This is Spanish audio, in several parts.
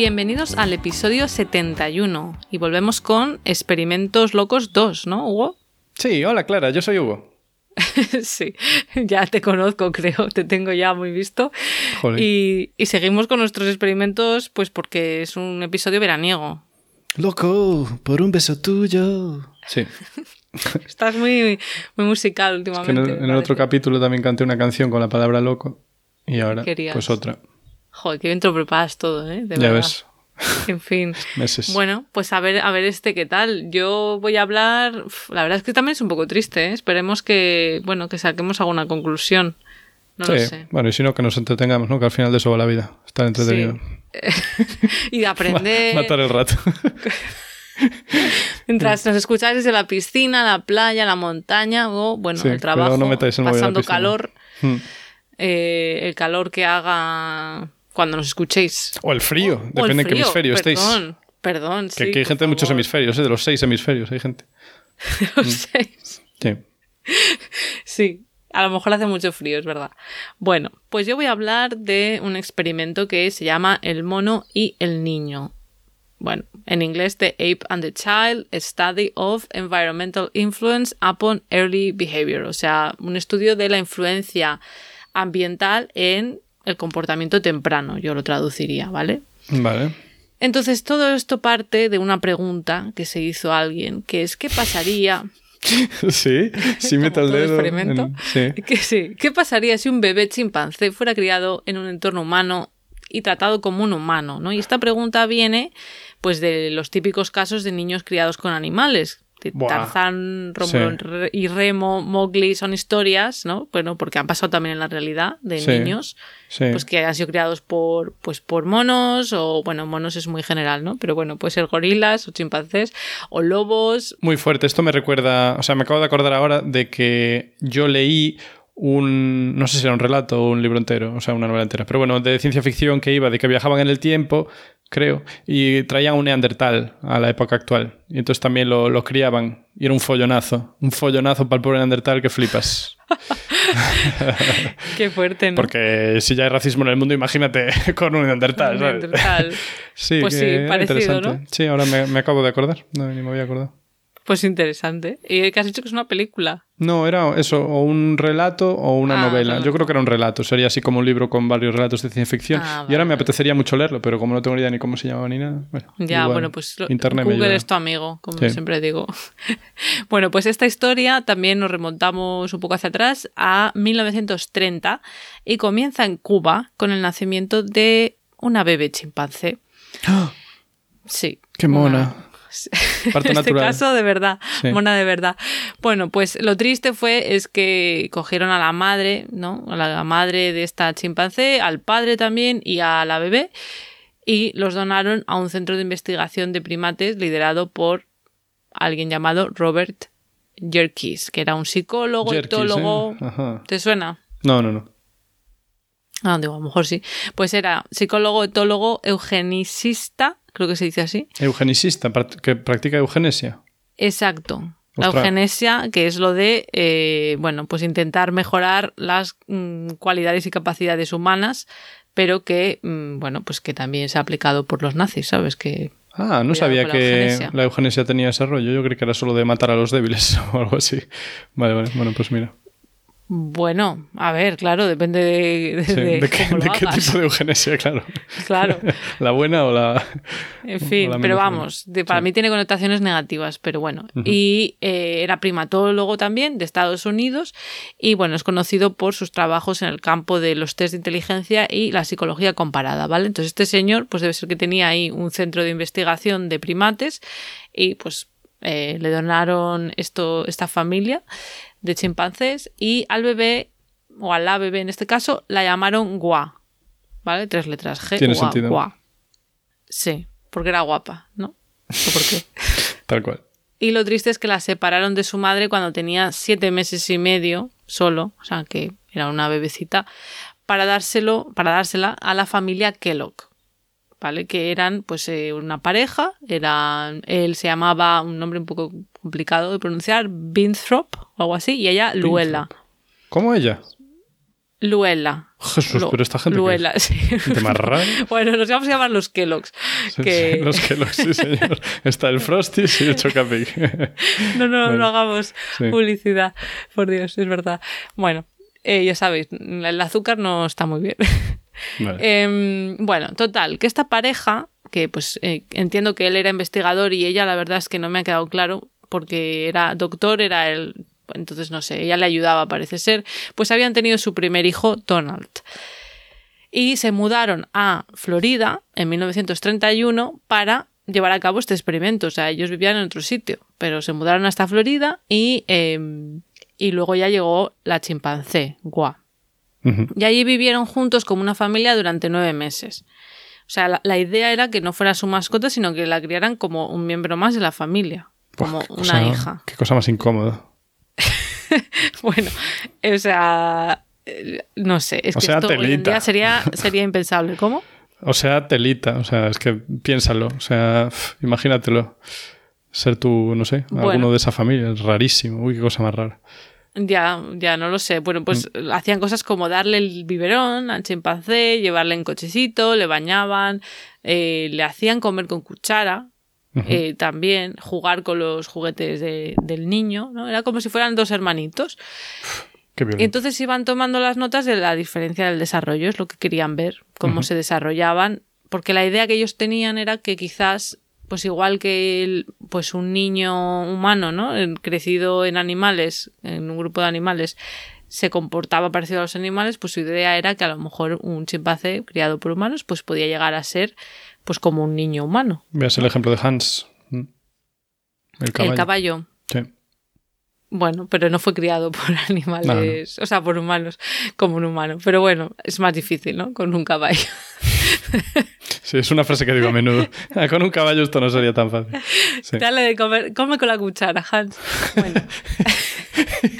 Bienvenidos al episodio 71 y volvemos con Experimentos Locos 2, ¿no, Hugo? Sí, hola Clara, yo soy Hugo. sí, ya te conozco, creo, te tengo ya muy visto. Y, y, seguimos con nuestros experimentos, pues porque es un episodio veraniego. Loco, por un beso tuyo. Sí. Estás muy, muy musical últimamente. en, el, otro capítulo también canté una canción con la palabra loco y ahora pues otra. Joder, qué bien preparas todo, ¿eh? De ya ves. En fin. Bueno, pues a ver, a ver este qué tal. Yo voy a hablar. La verdad es que también es un poco triste, ¿eh? Esperemos que, bueno, que saquemos alguna conclusión. No sí. lo sé. Bueno, y si no, que nos entretengamos, ¿no? Que al final de eso va la vida. Estar entretenido. y de aprender. Matar el rato. Mientras nos escucháis desde la piscina, la playa, la montaña o, bueno, el trabajo, no pasando calor. Hmm. Eh, el calor que haga cuando nos escuchéis. O el frío, depende de qué hemisferio perdón, estéis. Perdón, sí. Que, hay gente de muchos hemisferios, ¿eh? de los seis hemisferios, hay gente. De los mm. seis. Sí. Sí, a lo mejor hace mucho frío, es verdad. Bueno, pues yo voy a hablar de un experimento que se llama El mono y el niño. Bueno, en inglés, The Ape and the Child, a Study of Environmental Influence upon Early Behavior. O sea, un estudio de la influencia ambiental en el comportamiento temprano, yo lo traduciría, ¿vale? Vale. Entonces, todo esto parte de una pregunta que se hizo a alguien, que es ¿qué pasaría? sí, sí me el dedo. Experimento. sí. ¿Qué pasaría si un bebé chimpancé fuera criado en un entorno humano y tratado como un humano? ¿no? Y esta pregunta viene pues de los típicos casos de niños criados con animales, Tarzán, y Remo, Mowgli son historias, ¿no? Bueno, porque han pasado también en la realidad de niños, pues que han sido criados por, pues por monos o, bueno, monos es muy general, ¿no? Pero bueno, puede ser gorilas o chimpancés o lobos. Muy fuerte. Esto me recuerda, o sea, me acabo de acordar ahora de que yo leí un, no sé si era un relato o un libro entero, o sea, una novela entera, pero bueno, de ciencia ficción que iba de que viajaban en el tiempo creo, y traían un neandertal a la época actual. Y entonces también lo, lo criaban. Y era un follonazo. Un follonazo para el pobre neandertal que flipas. Qué fuerte, ¿no? Porque si ya hay racismo en el mundo, imagínate con un neandertal. Un neandertal. sí, pues sí, parecido, ¿no? Sí, ahora me, me, acabo de acordar. No, ni me había acordado. Pues interesante. ¿Y qué has dicho que es una película? No, era eso, o un relato o una ah, novela. Yo creo que era un relato, sería así como un libro con varios relatos de ciencia ficción. Ah, y ahora me apetecería mucho leerlo, pero como no tengo ni idea ni cómo se llamaba ni nada. Bueno, ya, bueno, pues Internet Google es tu amigo, como siempre digo. bueno, pues esta historia también nos remontamos un poco hacia atrás a 1930 y comienza en Cuba con el nacimiento de una bebé chimpancé. ¡Ah! Sí. Qué mona en este caso, de verdad, mona de verdad. Bueno, pues lo triste fue es que cogieron a la madre, ¿no? A la madre de esta chimpancé, al padre también y a la bebé y los donaron a un centro de investigación de primates liderado por alguien llamado Robert Jerkis, que era un psicólogo, etólogo. ¿eh? ¿Te suena? No, no, no. Ah, digo, a lo mejor sí. Pues era psicólogo, etólogo, eugenicista creo que se dice así. Eugenicista, que practica eugenesia. Exacto. La eugenesia, que es lo de, eh, bueno, pues intentar mejorar las mm, cualidades y capacidades humanas, pero que, mm, bueno, pues que también se ha aplicado por los nazis, ¿sabes? Que Ah, no sabía que la eugenesia tenía ese rollo. Yo creí que era solo de matar a los débiles o algo así. Vale, vale. Bueno, pues mira. Bueno, a ver, claro, depende de, de, qué, tipo de eugenesia, claro. Claro. la buena o la. En fin, pero vamos, para mí tiene connotaciones negativas, pero bueno. Y eh, era primatólogo también de Estados Unidos y bueno, es conocido por sus trabajos en el campo de los test de inteligencia y la psicología comparada, ¿vale? Entonces, este señor, pues debe ser que tenía ahí un centro de investigación de primates y pues eh, le donaron esto, esta familia de chimpancés y al bebé, o a la bebé en este caso, la llamaron Gua. ¿Vale? Tres letras G. Tiene sentido. Gua. Sí. porque era guapa, ¿no? ¿O por qué? Tal cual. Y lo triste es que la separaron de su madre cuando tenía siete meses y medio solo, o sea que era una bebecita, para dárselo, para dársela a la familia Kellogg. ¿Vale? Que eran pues eh, una pareja, eran, él se llamaba un nombre un poco complicado de pronunciar, Winthrop o algo así, y ella Luella. ¿Cómo ella? Luella. Jesús, Lu- pero esta gente. Luella, es? sí. Gente más rara. bueno, nos vamos a llamar los Kellogg's. Que... Los Kellogg's, sí, señor. Está el Frosty y el Chocapic. No, no, no hagamos Sí. publicidad. Por Dios, es verdad. Bueno, eh, ya sabéis, el azúcar no está muy bien. Em, bueno, total, que esta pareja, que pues eh, entiendo que él era investigador y ella la verdad es que no me ha quedado claro porque era doctor, era él, entonces no sé, ella le ayudaba parece ser, pues habían tenido su primer hijo, Donald. Y se mudaron a Florida en 1931 para llevar a cabo este experimento. O sea, ellos vivían en otro sitio, pero se mudaron hasta Florida y, em, y luego ya llegó la chimpancé, Gua. Y allí vivieron juntos como una familia durante nueve meses. O sea, la, la idea era que no fuera su mascota, sino que la criaran como un miembro más de la familia, como Buah, una cosa- hija. Qué cosa más incómoda. Bueno, o sea, eh, no sé, es O que sea, esto hoy en telita. día sería, sería impensable. ¿Cómo? O sea, telita. O sea, es que piénsalo. O sea, imagínatelo. Ser tú, no sé, Bueno. alguno de esa familia. Es rarísimo. Uy, qué cosa más rara. Ya, ya no lo sé. Bueno, pues Mm. hacían cosas como darle el biberón al chimpancé, llevarle en cochecito, le bañaban, eh, le hacían comer con cuchara, eh, también jugar con los juguetes de- del niño, ¿no? Era como si fueran dos hermanitos. Qué Y entonces iban tomando las notas de la diferencia del desarrollo, es lo que querían ver, cómo se desarrollaban, porque la idea que ellos tenían era que quizás, pues igual que el- pues un niño humano, ¿no? Crecido en animales, en un grupo de animales, se comportaba parecido a los animales, pues su idea era que a lo mejor un chimpancé criado por humanos, pues podía llegar a ser, pues como un niño humano. Veas el ejemplo de Hans. El caballo. El caballo. Sí. Bueno, pero no fue criado por animales, o sea, por humanos, como un humano. Pero bueno, es más difícil, ¿no? Con un caballo. Sí, es una frase que digo a menudo. Con un caballo esto no sería tan fácil. Sí. Dale de comer, come con la cuchara, Hans. Bueno.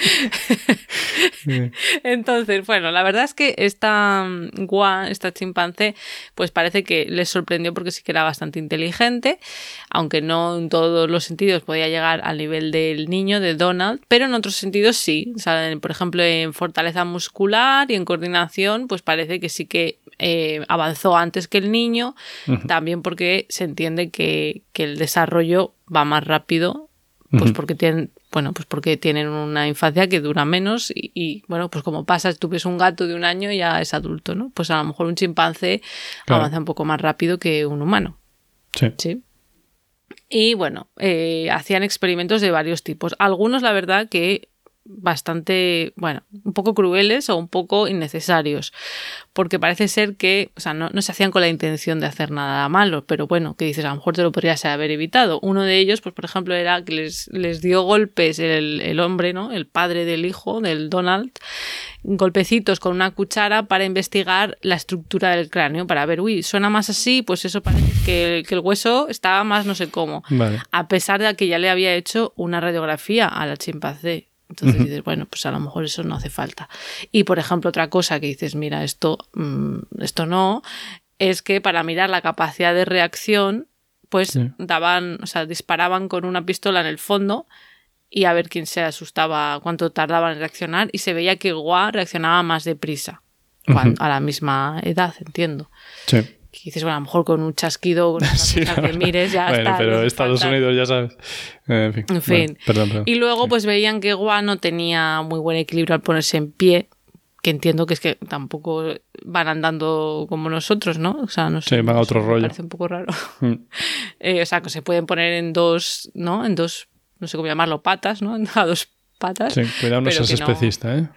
entonces, bueno, la verdad es que esta mm, Gua, esta chimpancé, pues parece que les sorprendió porque sí que era bastante inteligente, aunque no en todos los sentidos podía llegar al nivel del niño, de Donald, pero en otros sentidos sí. O sea, por ejemplo, en fortaleza muscular y en coordinación, pues parece que sí que eh, avanzó antes que el niño, también porque se entiende que, que el desarrollo va más rápido pues porque tienen bueno pues porque tienen una infancia que dura menos y, y, bueno pues como pasa tú ves un gato de un año y ya es adulto no pues a lo mejor un chimpancé Claro. avanza un poco más rápido que un humano. Sí. sí. Y bueno eh, hacían experimentos de varios tipos. Algunos la verdad que bastante, bueno, un poco crueles o un poco innecesarios, porque parece ser que, o sea, no, no se hacían con la intención de hacer nada malo, pero bueno, que dices, a lo mejor te lo podrías haber evitado. Uno de ellos, pues por ejemplo, era que les, les dio golpes el, el hombre, ¿no? El padre del hijo, del Donald, golpecitos con una cuchara para investigar la estructura del cráneo, para ver, uy, suena más así, pues eso parece que, que el hueso estaba más no sé cómo. Vale. A pesar de que ya le había hecho una radiografía a la chimpancé. Entonces Ujú. dices, bueno, pues a lo mejor eso no hace falta. Y por ejemplo, otra cosa que dices, mira, esto, mm, esto no, es que para mirar la capacidad de reacción, pues Sí. daban, o sea, disparaban con una pistola en el fondo y a ver quién se asustaba, cuánto tardaban en reaccionar, y se veía que Gua reaccionaba más deprisa, cuan- Ujú. a la misma edad, entiendo. Sí. Que dices, bueno, a lo mejor con un chasquido, con una Sí, que mires, ya bueno, está. pero Estados falta. Unidos ya sabes. Eh, en fin. En fin. Bueno, perdón, perdón. Y luego, Sí. pues veían que Gua no tenía muy buen equilibrio al ponerse en pie, que entiendo que es que tampoco van andando como nosotros, ¿no? O sea, no sé. Sí, van a otro me rollo. Parece un poco raro. Mm. Eh, o sea, que se pueden poner en dos, ¿no? En dos, no sé cómo llamarlo, patas, ¿no? A dos patas. Sí, cuidado, no seas no- especista, ¿eh?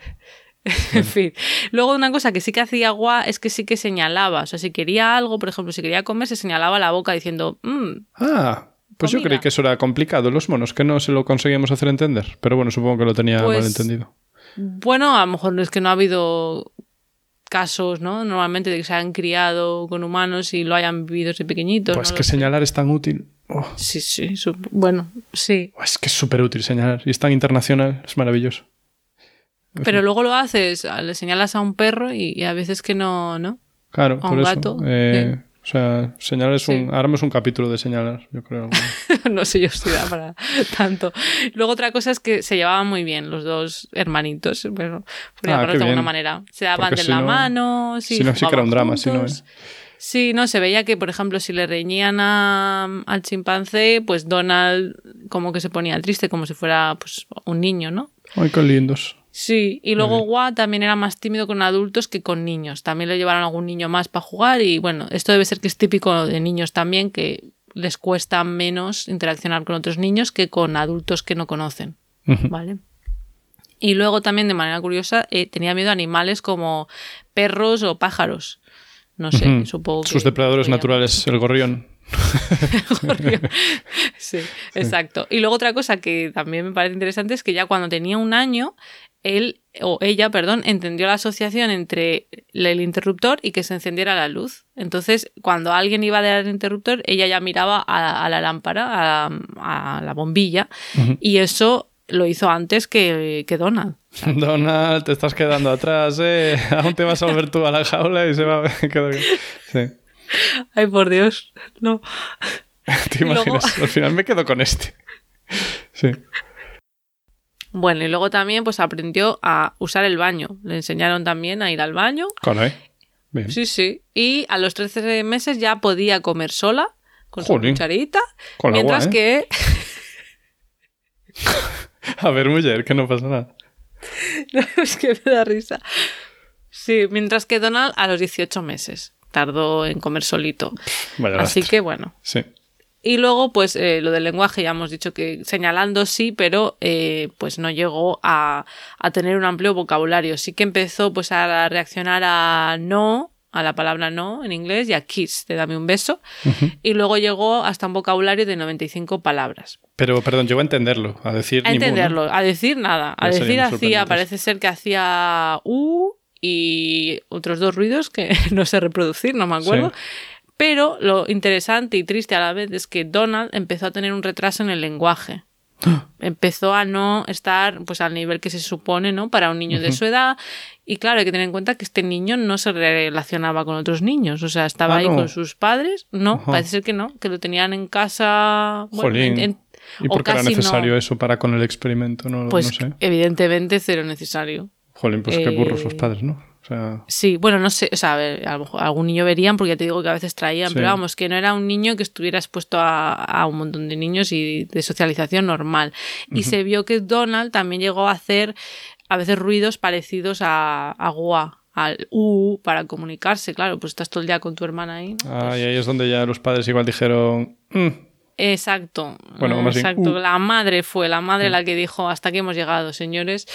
En fin. Luego una cosa que sí que hacía Gua es que sí que señalaba. O sea, si quería algo, por ejemplo, si quería comer, se señalaba la boca diciendo, "Mm, Ah, pues yo creí que eso era complicado, los monos, que no se lo conseguíamos hacer entender. Pero bueno, supongo que lo tenía Pues- mal entendido. Bueno, a lo mejor es que no ha habido casos, ¿no? Normalmente de que se han criado con humanos y lo hayan vivido desde pequeñitos. Pues no que señalar es tan útil. Oh, Sí, sí, bueno, sí. es que es súper útil señalar. Y es tan internacional, es maravilloso. Pero luego lo haces, le señalas a un perro y, y a veces que no, ¿no? Claro, a por un eso. gato, Eh, O sea, señalar es un. Sí. Haremos un capítulo de señalar, yo creo. no sé yo si da para tanto. Luego otra cosa es que se llevaban muy bien los dos hermanitos, pero por Ah, de alguna manera. Se daban Porque de si la no- mano, sí, si no, sí que era un drama, si no, juntos. ¿eh? Sí, no, se veía que, por ejemplo, si le reñían a- al chimpancé, pues Donald como que se ponía triste, como si fuera pues, un niño, ¿no? Ay, qué lindos. Sí, y luego Gua también era más tímido con adultos que con niños. También le llevaron algún niño más para jugar y bueno, esto debe ser que es típico de niños también, que les cuesta menos interaccionar con otros niños que con adultos que no conocen. ¿vale? Y luego también, de manera curiosa, eh, tenía miedo a animales como perros o pájaros. No sé, supongo que... Sus depredadores podría- naturales, el gorrión. Gorrión. sí, exacto. Y luego otra cosa que también me parece interesante es que ya cuando tenía un año, él o ella, perdón, entendió la asociación entre el interruptor y que se encendiera la luz. Entonces, cuando alguien iba a dar el interruptor, ella ya miraba a, a la lámpara, a, a la bombilla, y eso lo hizo antes que, que Donald. Donald, te estás quedando atrás, ¿eh? Aún te vas a volver tú a la jaula y se va a quedar. Sí. Ay, por Dios, no. ¿Te luego- imaginas? Al final me quedo con este. Sí. Bueno, y luego también pues aprendió a usar el baño. Le enseñaron también a ir al baño Con ¿eh? Bien. Sí, sí. Y a los 13 meses ya podía comer sola, con su Jolín. cucharita. Con agua, mientras ¿eh? que. A ver, mujer, que no pasa nada. es que me da risa. Sí, mientras que Donald a los 18 meses tardó en comer solito. Vaya Así que bueno. Sí. Y luego, pues eh, lo del lenguaje ya hemos dicho que señalando sí, pero eh, pues no llegó a, a tener un amplio vocabulario. Sí que empezó pues a reaccionar a no, a la palabra no en inglés y a kiss, de dame un beso. Y luego llegó hasta un vocabulario de 95 palabras. Pero, perdón, llegó a entenderlo, a decir A ni mu, ¿no? entenderlo, a decir nada. A decir hacía, parece ser que hacía U y otros dos ruidos que no sé reproducir, no me acuerdo. Sí. Pero lo interesante y triste a la vez es que Donald empezó a tener un retraso en el lenguaje. Empezó a no estar pues al nivel que se supone, ¿no? Para un niño de su edad. Y claro, hay que tener en cuenta que este niño no se relacionaba con otros niños. O sea, estaba Ah, ahí no. con sus padres. No, parece ser que no, que lo tenían en casa. bueno, Jolín. en- en- ¿Y por qué era no. necesario eso para con el experimento? No, Pues no sé. evidentemente cero necesario. Jolín, pues qué burros eh, los padres, ¿no? O sea, Sí, bueno, no sé, o sea, a, ver, a lo mejor algún niño verían, porque ya te digo que a veces traían, Sí. pero vamos, que no era un niño que estuviera expuesto a, a un montón de niños y de socialización normal. Y se vio que Donald también llegó a hacer a veces ruidos parecidos a, a gua, al u para comunicarse, claro, pues estás todo el día con tu hermana ahí. ¿no? ah, y ahí es donde ya los padres igual dijeron... "Mm, Exacto. Bueno, más exacto. uh. La madre fue la madre la que dijo hasta aquí hemos llegado, señores.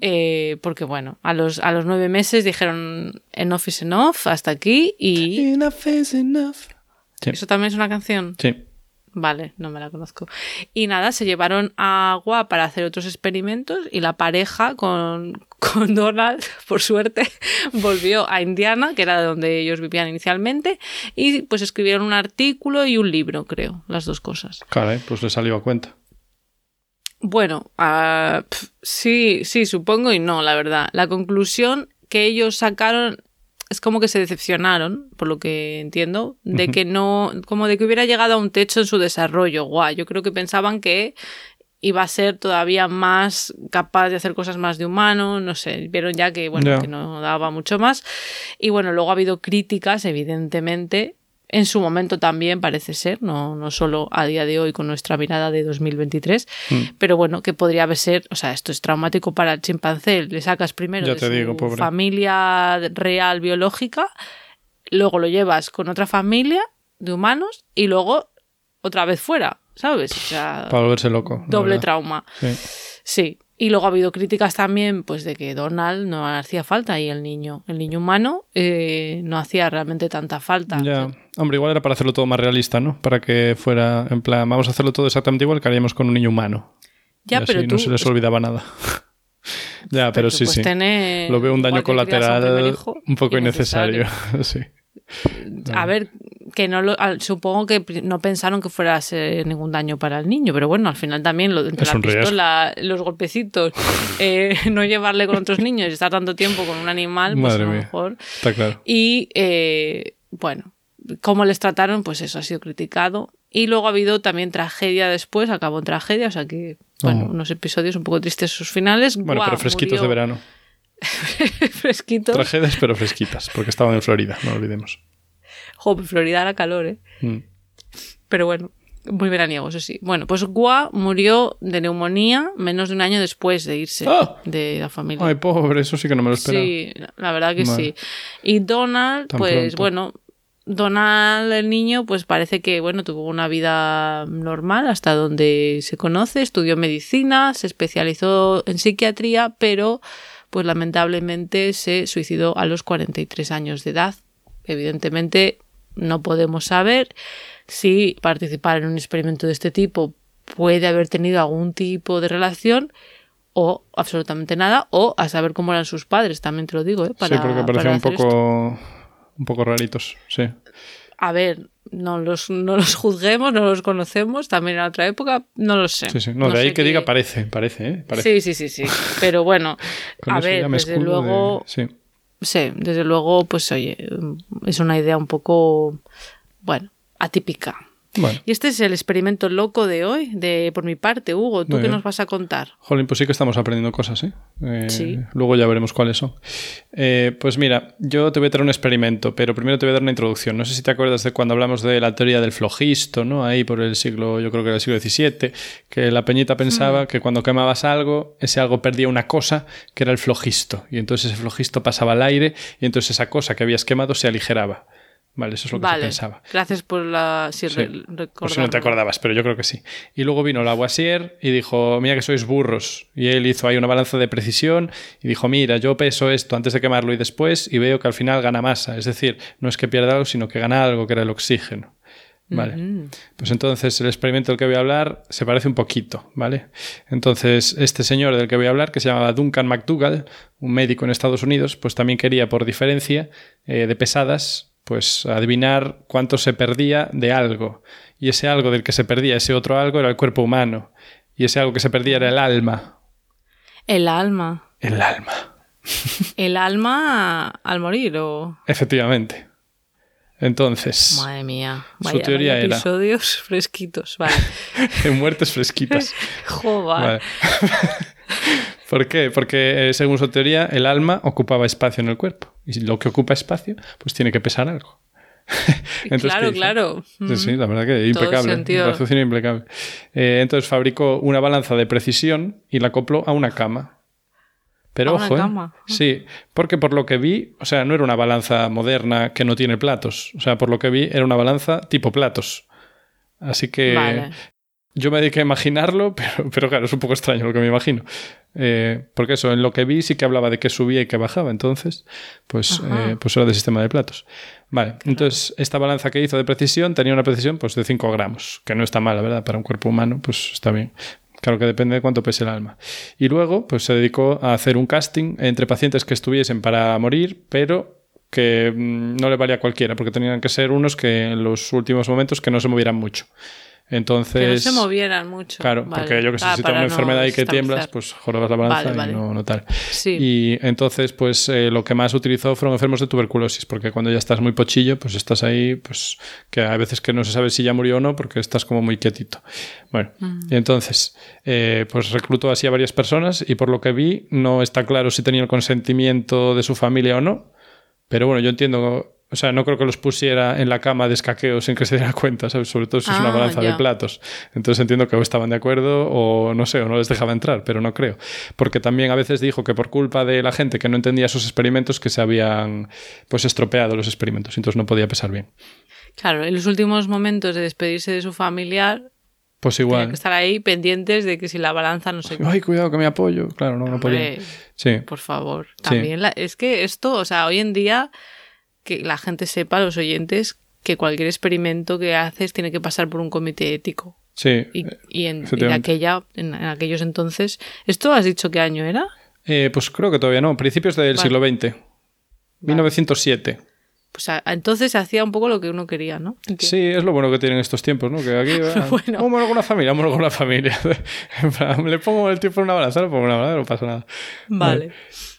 Eh, porque bueno, a los, a los nueve meses dijeron enough is enough, hasta aquí. Y Enough is enough. Sí. eso también es una canción. Sí. Vale, no me la conozco. Y nada, se llevaron a Agua para hacer otros experimentos y la pareja con, con Donald, por suerte, volvió a Indiana, que era de donde ellos vivían inicialmente, y pues escribieron un artículo y un libro, creo, las dos cosas. Caray, pues le salió a cuenta. Bueno, pf, sí, sí, supongo y no, la verdad. La conclusión que ellos sacaron es como que se decepcionaron, por lo que entiendo, de que no, como de que hubiera llegado a un techo en su desarrollo. Guau, yo creo que pensaban que iba a ser todavía más capaz de hacer cosas más de humano, no sé, vieron ya que, bueno, Ya. que no daba mucho más. Y bueno, luego ha habido críticas, evidentemente, en su momento también parece ser, no, no solo a día de hoy con nuestra mirada de 2023, Mm. pero bueno, que podría haber ser, o sea, esto es traumático para el chimpancé, le sacas primero Ya de te su digo, familia real biológica, luego lo llevas con otra familia de humanos y luego otra vez fuera, ¿sabes? O sea, Para volverse loco. doble trauma. Sí. Sí. Y luego ha habido críticas también, pues, de que Donald no hacía falta y el niño, el niño humano, eh, no hacía realmente tanta falta. Ya. Hombre, igual era para hacerlo todo más realista, ¿no? Para que fuera, en plan, vamos a hacerlo todo exactamente igual que haríamos con un niño humano. Ya, Y así pero tú, no se les olvidaba nada. Ya, pero, sí, pues sí. Lo veo un daño un colateral hijo, un poco innecesario. sí. A ver, que no lo, supongo que no pensaron que fuera a ser ningún daño para el niño, pero bueno, al final también lo, entre Es la riesgo. pistola, los golpecitos, eh, no llevarle con otros niños y estar tanto tiempo con un animal, pues Madre a lo mía. mejor. Está claro. Y eh, bueno, cómo les trataron, pues eso ha sido criticado. Y luego ha habido también tragedia después, acabó en tragedia, o sea que, bueno, Oh. unos episodios un poco tristes sus finales. Bueno, Guau, pero fresquitos murió- de verano. fresquitos. Tragedias, pero fresquitas, porque estaban en Florida, no olvidemos. Joder, Florida era calor, ¿eh? Mm. Pero bueno, muy veraniego, eso sí. Bueno, pues Gua murió de neumonía menos de un año después de irse ¡Ah! de la familia. Ay, pobre, eso sí que no me lo esperaba. sí, la verdad que Vale. sí. Y Donald, Tan pues pronto. bueno, Donald, el niño, pues parece que, bueno, tuvo una vida normal hasta donde se conoce, estudió medicina, se especializó en psiquiatría, pero pues lamentablemente se suicidó a los 43 años de edad. Evidentemente no podemos saber si participar en un experimento de este tipo puede haber tenido algún tipo de relación o absolutamente nada, o a saber cómo eran sus padres, también te lo digo, ¿eh? Para, sí, porque para parecían un esto. poco, un poco raritos, sí. A ver, no los, no los juzguemos, no los conocemos, también en otra época, no lo sé. Sí, sí. No, de ahí que diga parece, parece, ¿eh? Parece. Sí, sí, sí, sí. Pero bueno, a ver, desde de- luego, Sí. sí, desde luego, pues oye, es una idea un poco, bueno, atípica. Bueno, Y este es el experimento loco de hoy, de por mi parte, Hugo. ¿Tú Muy qué bien. nos vas a contar? Jolín, pues sí que estamos aprendiendo cosas, ¿eh? Eh, Sí. Luego ya veremos cuáles son. Eh, pues mira, yo te voy a traer un experimento, pero primero te voy a dar una introducción. No sé si te acuerdas de cuando hablamos de la teoría del flojisto, ¿no? Ahí por el siglo, yo creo que era el siglo XVII, que la peñita pensaba que cuando quemabas algo, ese algo perdía una cosa que era el flojisto. Y entonces ese flojisto pasaba al aire y entonces esa cosa que habías quemado se aligeraba. Vale, eso es lo que se Vale, pensaba. gracias por la... Sí, Sí. Por si no te acordabas, pero yo creo que sí. Y luego vino Lavoisier y dijo, mira que sois burros. Y él hizo ahí una balanza de precisión y dijo, mira, yo peso esto antes de quemarlo y después y veo que al final gana masa. Es decir, no es que pierda algo, sino que gana algo, que era el oxígeno. Vale. Ujú. Pues entonces el experimento del que voy a hablar se parece un poquito, ¿vale? Entonces este señor del que voy a hablar, que se llamaba Duncan McDougall, un médico en Estados Unidos, pues también quería por diferencia eh, de pesadas, pues adivinar cuánto se perdía de algo. Y ese algo del que se perdía, ese otro algo, era el cuerpo humano. Y ese algo que se perdía era el alma. El alma. El alma. El alma al morir o... Efectivamente. Entonces, Madre mía. Su teoría vaya era- episodios fresquitos. Vale. en muertes fresquitas. Joder. Vale. ¿Por qué? Porque eh, según su teoría, el alma ocupaba espacio en el cuerpo. Y lo que ocupa espacio, pues tiene que pesar algo. Entonces, claro, claro. Sí, sí, Mm. la verdad que impecable. sentido. Impecable. Eh, entonces fabricó una balanza de precisión y la acopló a una cama. Pero ¿A una ojo, ¿eh? cama? Sí, porque por lo que vi, o sea, no era una balanza moderna que no tiene platos. O sea, por lo que vi, era una balanza tipo platos. Así que Vale. Yo me dediqué a imaginarlo, pero, pero claro, es un poco extraño lo que me imagino. Eh, porque eso, en lo que vi sí que hablaba de que subía y que bajaba, entonces, pues, eh, pues era de sistema de platos. Vale, entonces esta balanza que hizo de precisión tenía una precisión pues, de 5 gramos, que no está mal, la verdad, para un cuerpo humano, pues está bien. Claro que depende de cuánto pese el alma. Y luego, pues se dedicó a hacer un casting entre pacientes que estuviesen para morir, pero que mm, no le valía a cualquiera, porque tenían que ser unos que en los últimos momentos que no se movieran mucho. Entonces, Que no se movieran mucho. Claro, Vale. porque yo que sé, Ah, si tienes una no enfermedad y que tiemblas, pues jorobas la balanza Vale, vale. y no, no tal. Sí. Y entonces, pues eh, lo que más utilizó fueron enfermos de tuberculosis, porque cuando ya estás muy pochillo, pues estás ahí, pues que a veces que no se sabe si ya murió o no, porque estás como muy quietito. Bueno, y entonces, eh, pues reclutó así a varias personas y por lo que vi, no está claro si tenía el consentimiento de su familia o no, pero bueno, yo entiendo... O sea, no creo que los pusiera en la cama de escaqueo sin que se diera cuenta, ¿sabes? Sobre todo si es una Ah, balanza de platos. Entonces entiendo que o estaban de acuerdo o no sé, o no les dejaba entrar, pero no creo. Porque también a veces dijo que por culpa de la gente que no entendía sus experimentos que se habían pues estropeado los experimentos, entonces no podía pesar bien. Claro, en los últimos momentos de despedirse de su familiar, Pues igual. que estar ahí pendientes de que si la balanza no se... Ay, cuidado que me apoyo. Claro, no, no podía. Hombre, Sí. por favor. También la- es que esto, o sea, hoy en día que la gente sepa, los oyentes, que cualquier experimento que haces tiene que pasar por un comité ético. Sí. Y, y en, y aquella, en, en aquellos entonces, ¿esto has dicho qué año era? Eh, pues creo que todavía no, principios del Vale. siglo XX. 1907. Pues a- entonces hacía un poco lo que uno quería, ¿no? Sí, es lo bueno que tienen estos tiempos, ¿no? Que aquí Bueno. vámonos con la familia, vámonos con la familia. En plan, Le pongo el tiempo en una balanza, le pongo una balanza, no pasa nada. Vale.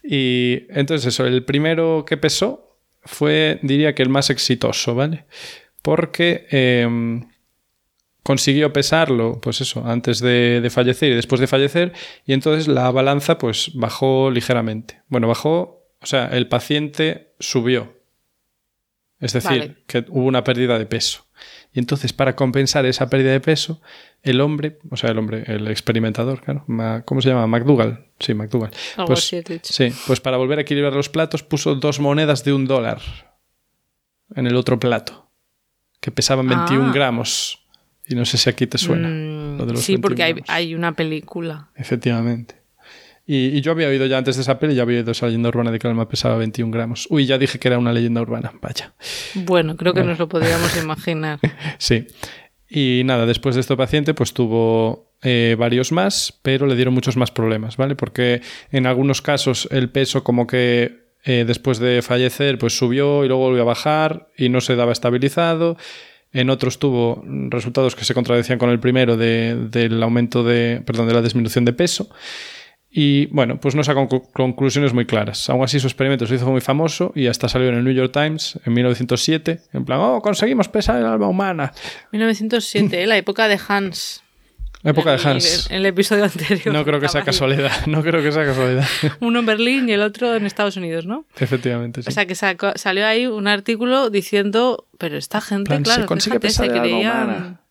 Y entonces eso, el primero que pesó fue, diría que el más exitoso, ¿vale? Porque em, consiguió pesarlo, pues eso, antes de, de fallecer y después de fallecer, y entonces la balanza pues bajó ligeramente. Bueno, bajó, o sea, el paciente subió. Es decir, Vale. que hubo una pérdida de peso. Y entonces, para compensar esa pérdida de peso, el hombre, o sea, el hombre, el experimentador, claro, ¿cómo se llama? McDougall. Sí, McDougall. Algo Pues, así. Sí, pues para volver a equilibrar los platos puso dos monedas de un dólar en el otro plato, que pesaban 21 Ah. gramos. Y no sé si aquí te suena. Mm, lo de los sí, porque hay, 21 gramos. hay una película. Efectivamente. Y, y yo había oído ya antes de esa peli, ya había oído esa leyenda urbana de que el alma pesaba 21 gramos. Uy, ya dije que era una leyenda urbana. Vaya. Bueno, creo que nos lo podríamos imaginar. Sí. Y nada, después de este paciente, pues tuvo eh, varios más, pero le dieron muchos más problemas, ¿vale? Porque en algunos casos el peso como que eh, después de fallecer, pues subió y luego volvió a bajar y no se daba estabilizado. En otros tuvo resultados que se contradecían con el primero de- del aumento de, perdón, de la disminución de peso. Y bueno, pues no saca conclu- conclusiones muy claras. Aún así, su experimento se hizo muy famoso y hasta salió en el New York Times en 1907. En plan, oh, conseguimos pesar el alma humana. 1907, ¿eh? la época de Hans. La época de Hans. En el episodio anterior. No creo que sea casualidad. No creo que sea casualidad. Uno en Berlín y el otro en Estados Unidos, ¿no? Efectivamente, sí. O sea, que salió ahí un artículo diciendo, pero esta gente, plan, se claro, consigue fíjate, pesar se el alma creían- humana.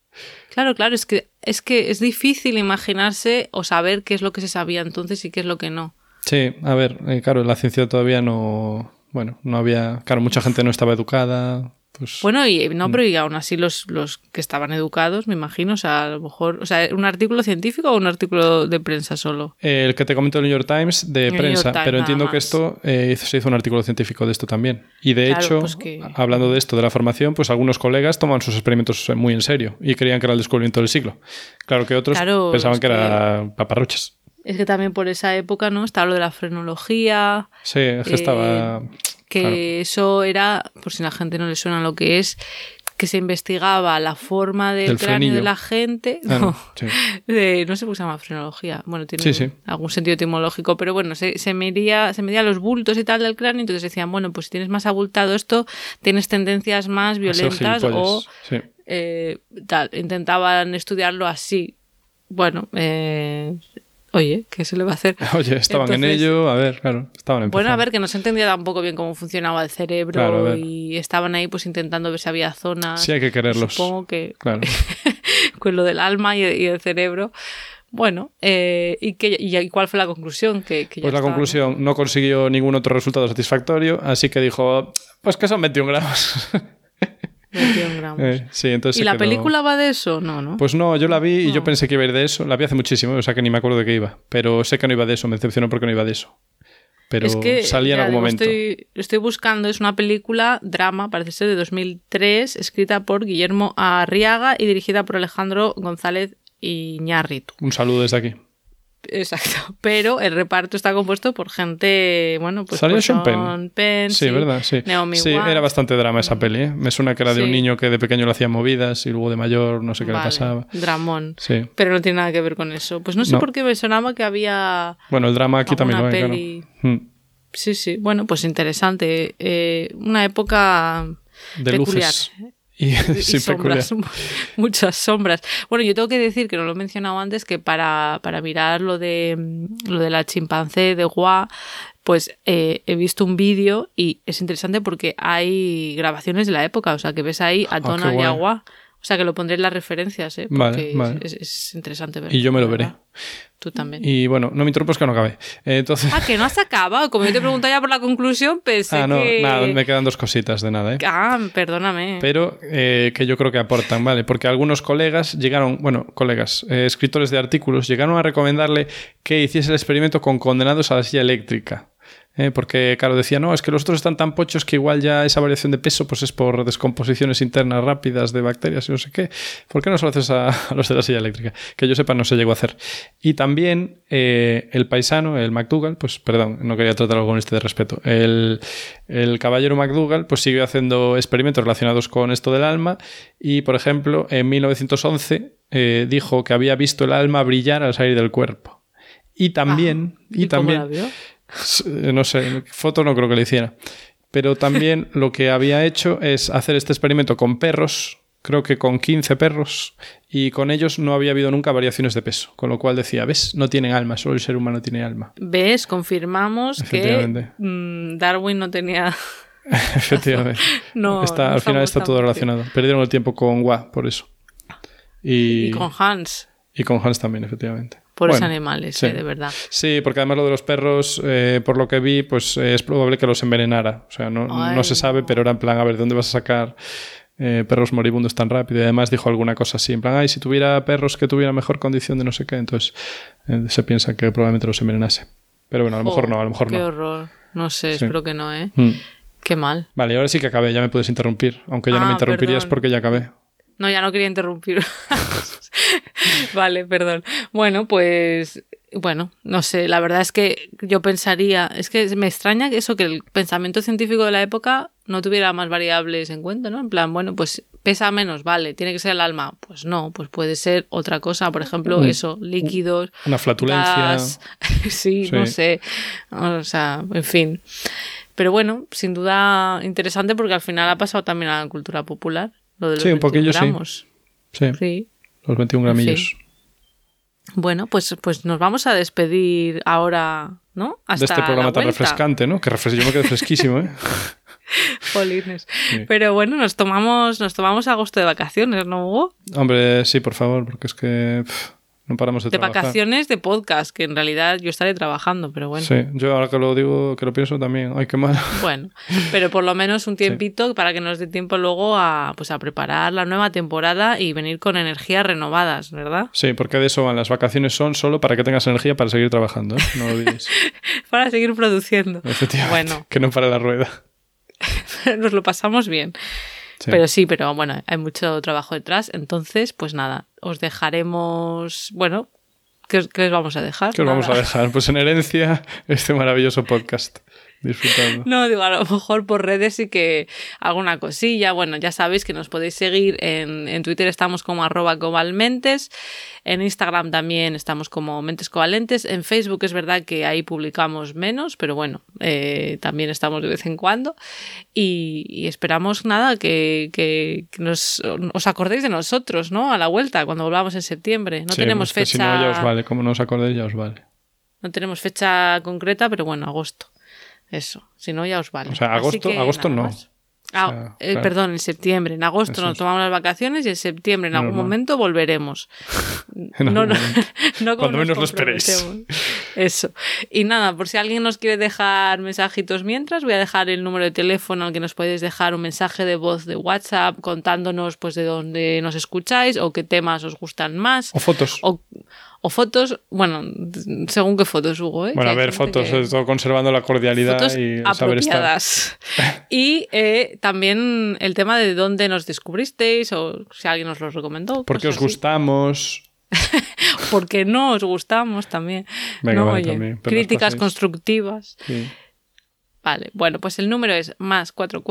Claro, claro, es que, es que es difícil imaginarse o saber qué es lo que se sabía entonces y qué es lo que no. Sí, a ver, eh, claro, la ciencia todavía no. Bueno, no había. Claro, mucha gente no estaba educada. Pues. Bueno, y no, Mm. pero y aún así los, los que estaban educados, me imagino, o sea, a lo mejor, o sea, ¿un artículo científico o un artículo de prensa solo? Eh, El que te comento del New York Times de El prensa, Times, pero entiendo que esto eh, se hizo un artículo científico de esto también. Y de Claro, hecho, pues que- hablando de esto, de la formación, pues algunos colegas toman sus experimentos muy en serio y creían que era el descubrimiento del siglo. Claro que otros Claro, pensaban es que, era paparruchas. Es que también por esa época, ¿no? Está lo de la frenología, Sí, es que Eh, estaba. Que Claro. eso era, por si la gente no le suena lo que es, que se investigaba la forma del, Del cráneo frenillo. de la gente. Ah, no, no, sí. de- no sé qué se llama frenología. Bueno, tiene Sí, sí. algún sentido etimológico, pero bueno, se, se medía, se medía los bultos y tal del cráneo, entonces decían, bueno, pues si tienes más abultado esto, tienes tendencias más A violentas o eh, tal. Intentaban estudiarlo así. Bueno, eh, oye, ¿qué se le va a hacer? Oye, estaban en ello, a ver, claro, estaban empezando. Bueno, a ver, que no se entendía tampoco bien cómo funcionaba el cerebro Claro, y estaban ahí pues intentando ver si había zonas. Sí hay que quererlos. Supongo que Claro. con lo del alma y, y el cerebro. Bueno, eh, ¿y, qué, y, cuál fue la conclusión? Que, que ya Pues la estaba, ¿no? conclusión, ¿no? consiguió ningún otro resultado satisfactorio, así que dijo, pues que son 21 gramos. 21 gramos. Eh, sí, entonces ¿Y la quedó- película va de eso? No, ¿no? Pues no, yo la vi y yo No. pensé que iba a ir de eso. La vi hace muchísimo, o sea que ni me acuerdo de qué iba. Pero sé que no iba de eso, me decepcionó porque no iba de eso. Pero es que salía en ya algún digo, momento. Estoy, estoy buscando, es una película, drama, parece ser de 2003, escrita por Guillermo Arriaga y dirigida por Alejandro González Iñárritu. Un saludo desde aquí. Exacto. Pero el reparto está compuesto por gente, bueno, pues ¿Salió Sean Penn? Penn, Sí, ¿verdad? Sí. Naomi sí, Watts. era bastante drama esa peli. ¿eh? Me suena que era de un niño que de pequeño le hacía movidas y luego de mayor no sé qué Vale, le pasaba. Dramón. Sí. Pero no tiene nada que ver con eso. Pues no sé No. por qué me sonaba que había Bueno, el drama aquí también lo hay, claro. peli. Mm. Sí, sí. Bueno, pues interesante. Eh, una época De peculiar. luces. Y, y sí, peculiar. sombras, muchas sombras. Bueno, yo tengo que decir que no lo he mencionado antes que para, para mirar lo de lo de la chimpancé de Gua, pues eh, he visto un vídeo y es interesante porque hay grabaciones de la época, o sea que ves ahí a Ah, Tona y a Gua. O sea que lo pondré en las referencias, ¿eh? Porque vale. Es, es interesante verlo. Y yo me lo veré. verdad. Tú también. Y bueno, no me interrumpas que no acabé. Eh, Entonces. Ah, que no has acabado. Como yo te pregunto ya por la conclusión, pensé Ah, no, que... nada, me quedan dos cositas de nada, ¿eh? Ah, perdóname. Pero eh, que yo creo que aportan, ¿vale? Porque algunos colegas llegaron, bueno, colegas, eh, escritores de artículos, llegaron a recomendarle que hiciese el experimento con condenados a la silla eléctrica. Eh, porque, claro, decía, no, es que los otros están tan pochos que igual ya esa variación de peso pues es por descomposiciones internas rápidas de bacterias y no sé qué. ¿Por qué no se lo haces a, a los de la silla eléctrica? Que yo sepa, no se llegó a hacer. Y también eh, el paisano, el McDougall, pues perdón, no quería tratarlo con este de respeto. El, el caballero McDougall pues siguió haciendo experimentos relacionados con esto del alma y, por ejemplo, en 1911 eh, dijo que había visto el alma brillar al salir del cuerpo. Y también, Ah, y, ¿y también, no sé, foto no creo que le hiciera. Pero también lo que había hecho es hacer este experimento con perros, creo que con 15 perros, y con ellos no había habido nunca variaciones de peso. Con lo cual decía, ¿ves? No tienen alma, solo el ser humano tiene alma. ¿Ves? Confirmamos que mm, Darwin no tenía... Efectivamente. No, Está- no al final está todo relacionado. Perdieron el tiempo con Wa, por eso. Y, Y con Hans, y con Hans también, efectivamente. Pobres Bueno, animales, sí. eh, de verdad. Sí, porque además lo de los perros, eh, por lo que vi, pues eh, es probable que los envenenara. O sea, no, Ay, no se sabe, no. pero era en plan, a ver, ¿de dónde vas a sacar eh, perros moribundos tan rápido? Y además dijo alguna cosa así, en plan, ay, si tuviera perros que tuvieran mejor condición de no sé qué, entonces eh, se piensa que probablemente los envenenase. Pero bueno, a lo mejor no, a lo mejor Qué no. horror. No sé, Sí. espero que no, ¿eh? Mm. Qué mal. Vale, ahora sí que acabé, ya me puedes interrumpir. Aunque ya no Ah, me interrumpirías perdón. porque ya acabé. No, ya no quería interrumpir. vale, perdón. Bueno, pues bueno, no sé, la verdad es que yo pensaría, es que me extraña que eso, que el pensamiento científico de la época no tuviera más variables en cuenta, ¿no? En plan, bueno, pues pesa menos, vale, tiene que ser el alma. Pues no, pues puede ser otra cosa, por ejemplo, Un- eso, líquidos, Una flatulencia. gas, sí, Sí. no sé, o sea, en fin. Pero bueno, sin duda interesante porque al final ha pasado también a la cultura popular, lo de los Sí, un 21 poquillo sí. Sí, Sí. Los 21 En fin. gramillos. Bueno, pues, pues nos vamos a despedir ahora, ¿no? Hasta de este programa tan refrescante, ¿no? Que refres- yo me quedé fresquísimo, ¿eh? Jolines. Sí. Pero bueno, nos tomamos, nos tomamos agosto de vacaciones, ¿no, Hugo? Hombre, sí, por favor, porque es que pff, no paramos de, De trabajar. vacaciones de podcast, que en realidad yo estaré trabajando, pero bueno. Sí, yo ahora que lo digo, que lo pienso también. Ay, qué mal. Bueno, pero por lo menos un tiempito para que nos dé tiempo luego a, pues a preparar la nueva temporada y venir con energías renovadas, ¿verdad? Sí, porque de eso van. Las vacaciones son solo para que tengas energía para seguir trabajando, ¿eh? No lo olvides. Para seguir produciendo. Efectivamente. Bueno, Que no para la rueda. nos lo pasamos bien. Sí. Pero sí, pero bueno, hay mucho trabajo detrás. Entonces, pues nada, os dejaremos. Bueno, ¿qué, os- qué les vamos a dejar? ¿Qué os vamos a dejar? Pues en herencia este maravilloso podcast. Disfrutando. No, digo, a lo mejor por redes sí que alguna cosilla. Bueno, ya sabéis que nos podéis seguir en, en Twitter, estamos como arroba cobalmentes. En Instagram también estamos como mentes covalentes. En Facebook es verdad que ahí publicamos menos, pero bueno, eh, también estamos de vez en cuando. Y, y esperamos nada, que, que- que nos, os acordéis de nosotros, ¿no? A la vuelta, cuando volvamos en septiembre. No Sí, tenemos fecha. Si no, ya os vale. Como no os acordéis, ya os vale. No tenemos fecha concreta, pero bueno, agosto. Eso, si no ya os vale. O sea, agosto- que agosto no. más. Ah, O sea, eh, claro. Perdón, en septiembre. En agosto Eso nos tomamos las vacaciones y en septiembre en algún momento volveremos. No, no, momento. no Cuando nos menos lo esperéis. Eso. Y nada, por si alguien nos quiere dejar mensajitos mientras, voy a dejar el número de teléfono al que nos podéis dejar un mensaje de voz de WhatsApp contándonos pues de dónde nos escucháis o qué temas os gustan más. O fotos. O, o fotos, bueno, según qué fotos, Hugo. ¿eh? bueno, a ver, fotos, que- todo conservando la cordialidad fotos y saber estar. apropiadas. y eh, también el tema de dónde nos descubristeis o si alguien nos lo recomendó. Porque os así. gustamos. Porque no os gustamos también. Venga, No, vale, oye, también, críticas constructivas. Sí. Vale, bueno, pues el número es más 44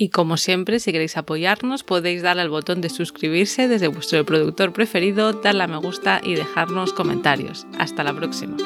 Y como siempre, si queréis apoyarnos, podéis darle al botón de suscribirse desde vuestro productor preferido, darle a me gusta y dejarnos comentarios. Hasta la próxima.